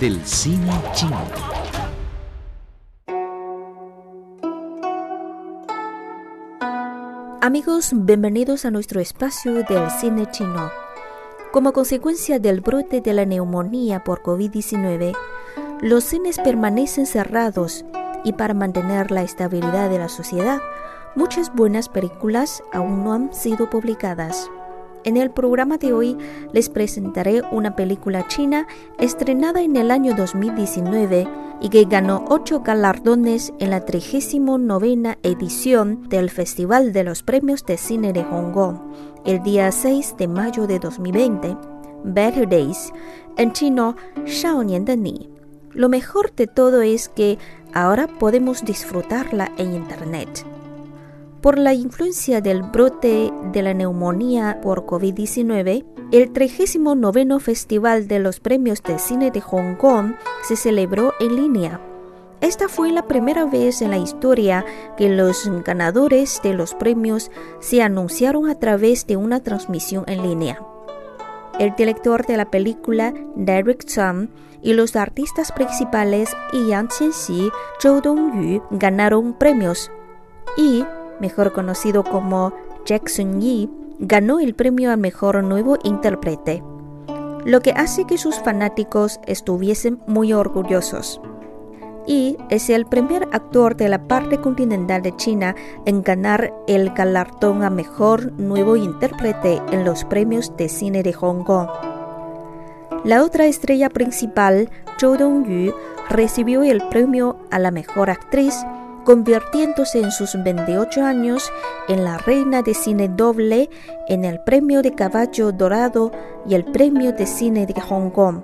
del cine chino. Amigos, bienvenidos a nuestro espacio del cine chino. Como consecuencia del brote de la neumonía por COVID-19, los cines permanecen cerrados y para mantener la estabilidad de la sociedad, muchas buenas películas aún no han sido publicadas. En el programa de hoy les presentaré una película china estrenada en el año 2019 y que ganó ocho galardones en la 39 edición del Festival de los Premios de Cine de Hong Kong, el día 6 de mayo de 2020, Better Days, en chino Shao Nian de Ni. Lo mejor de todo es que ahora podemos disfrutarla en Internet. Por la influencia del brote de la neumonía por COVID-19, el 39 Festival de los Premios de Cine de Hong Kong se celebró en línea. Esta fue la primera vez en la historia que los ganadores de los premios se anunciaron a través de una transmisión en línea. El director de la película, Derek Tsum, y los artistas principales Yang Qianxi, Zhou Dongyu ganaron premios y mejor conocido como Jackson Yi, ganó el premio al mejor nuevo intérprete, lo que hace que sus fanáticos estuviesen muy orgullosos. Y es el primer actor de la parte continental de China en ganar el galardón a mejor nuevo intérprete en los premios de cine de Hong Kong. La otra estrella principal, Zhou Dongyu, recibió el premio a la mejor actriz convirtiéndose en sus 28 años en la reina de cine doble en el Premio de Caballo Dorado y el Premio de Cine de Hong Kong.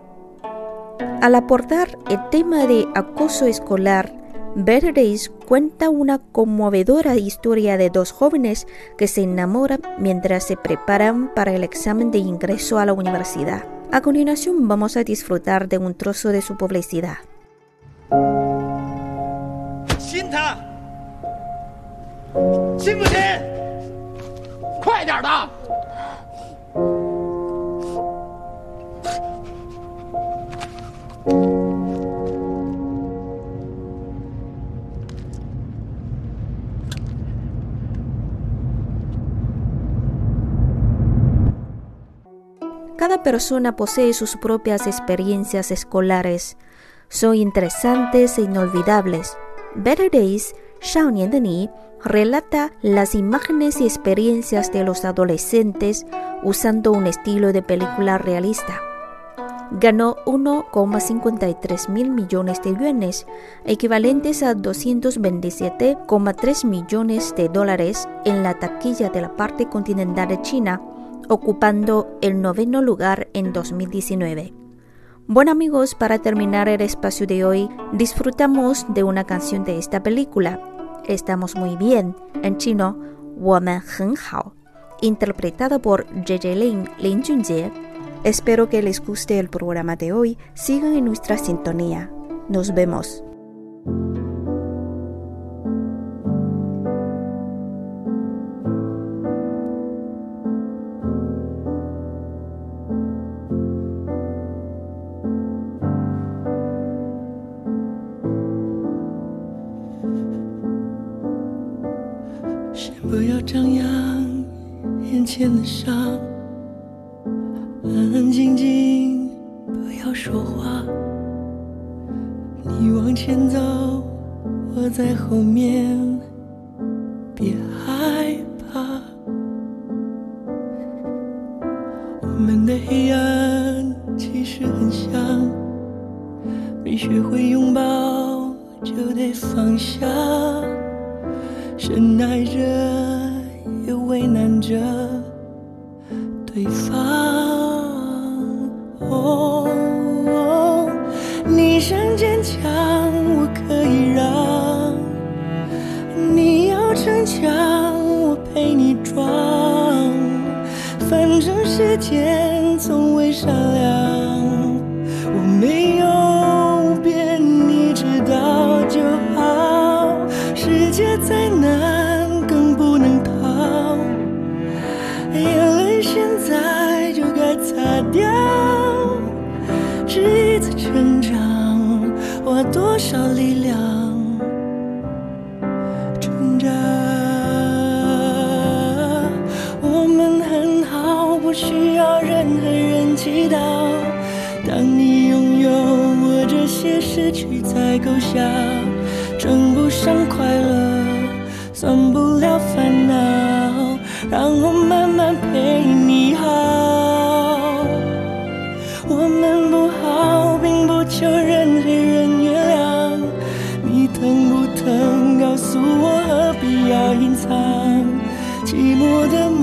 Al aportar el tema de acoso escolar, Days cuenta una conmovedora historia de dos jóvenes que se enamoran mientras se preparan para el examen de ingreso a la universidad. A continuación vamos a disfrutar de un trozo de su publicidad. 他，信不信？快点的！ Cada persona posee sus propias experiencias escolares. Son interesantes e inolvidables. Better Days, Shao Nian relata las imágenes y experiencias de los adolescentes usando un estilo de película realista. Ganó 1,53 mil millones de yuanes, equivalentes a 227,3 millones de dólares en la taquilla de la parte continental de China, ocupando el noveno lugar en 2019. Bueno amigos, para terminar el espacio de hoy, disfrutamos de una canción de esta película. Estamos muy bien, en chino, 我们很好, interpretada por JJ Lin, Lin Junjie. Espero que les guste el programa de hoy. Sigan en nuestra sintonía. Nos vemos. 张扬眼前的伤，安安静静，不要说话。你往前走，我在后面，别害怕。我们的黑暗其实很像，没学会拥抱就得放下。深爱着，为难着对方。哦，你想坚强，我可以让；你要逞强，我陪你装。反正时间从未善良，多少力量挣扎。我们很好，不需要任何人祈祷。当你拥有我这些失去才勾销，称不上快乐，算不了烦恼，让我慢慢陪你好。我们不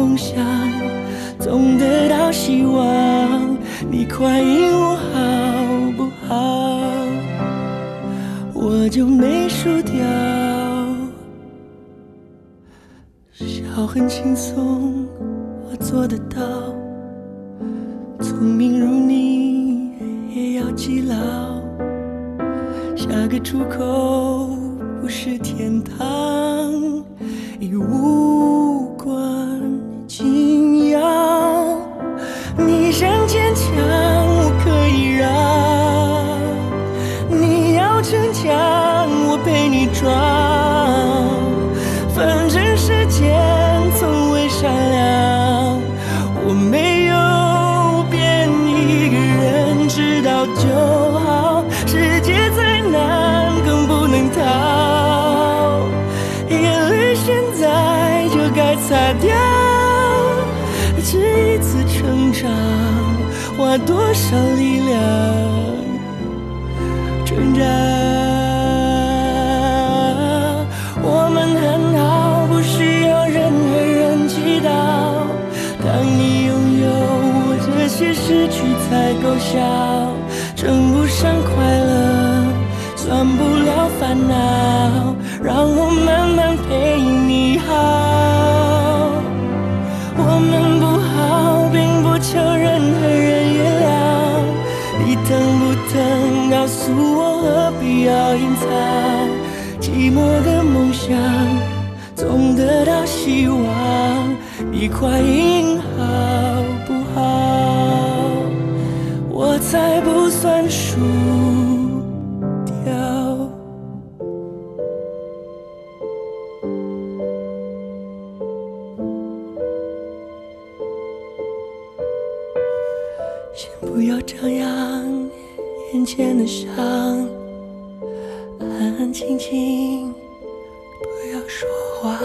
梦想总得到希望。你快应我好不好？我就没输掉。笑很轻松，我做得到。聪明如你，也要记牢。下个出口不是天堂，已无装。反正时间从未善良，我没有变，一个人知道就好。世界再难，更不能逃。眼泪现在就该擦掉。这一次成长，花多少力量挣扎？失去才够笑，称不上快乐，算不了烦恼，让我慢慢陪你好。我们不好，并不求任何人原谅。你疼不疼？告诉我，何必要隐藏？寂寞的梦想总得到希望。你快应好我才不算输掉。先不要张扬眼前的伤，安安静静，不要说话。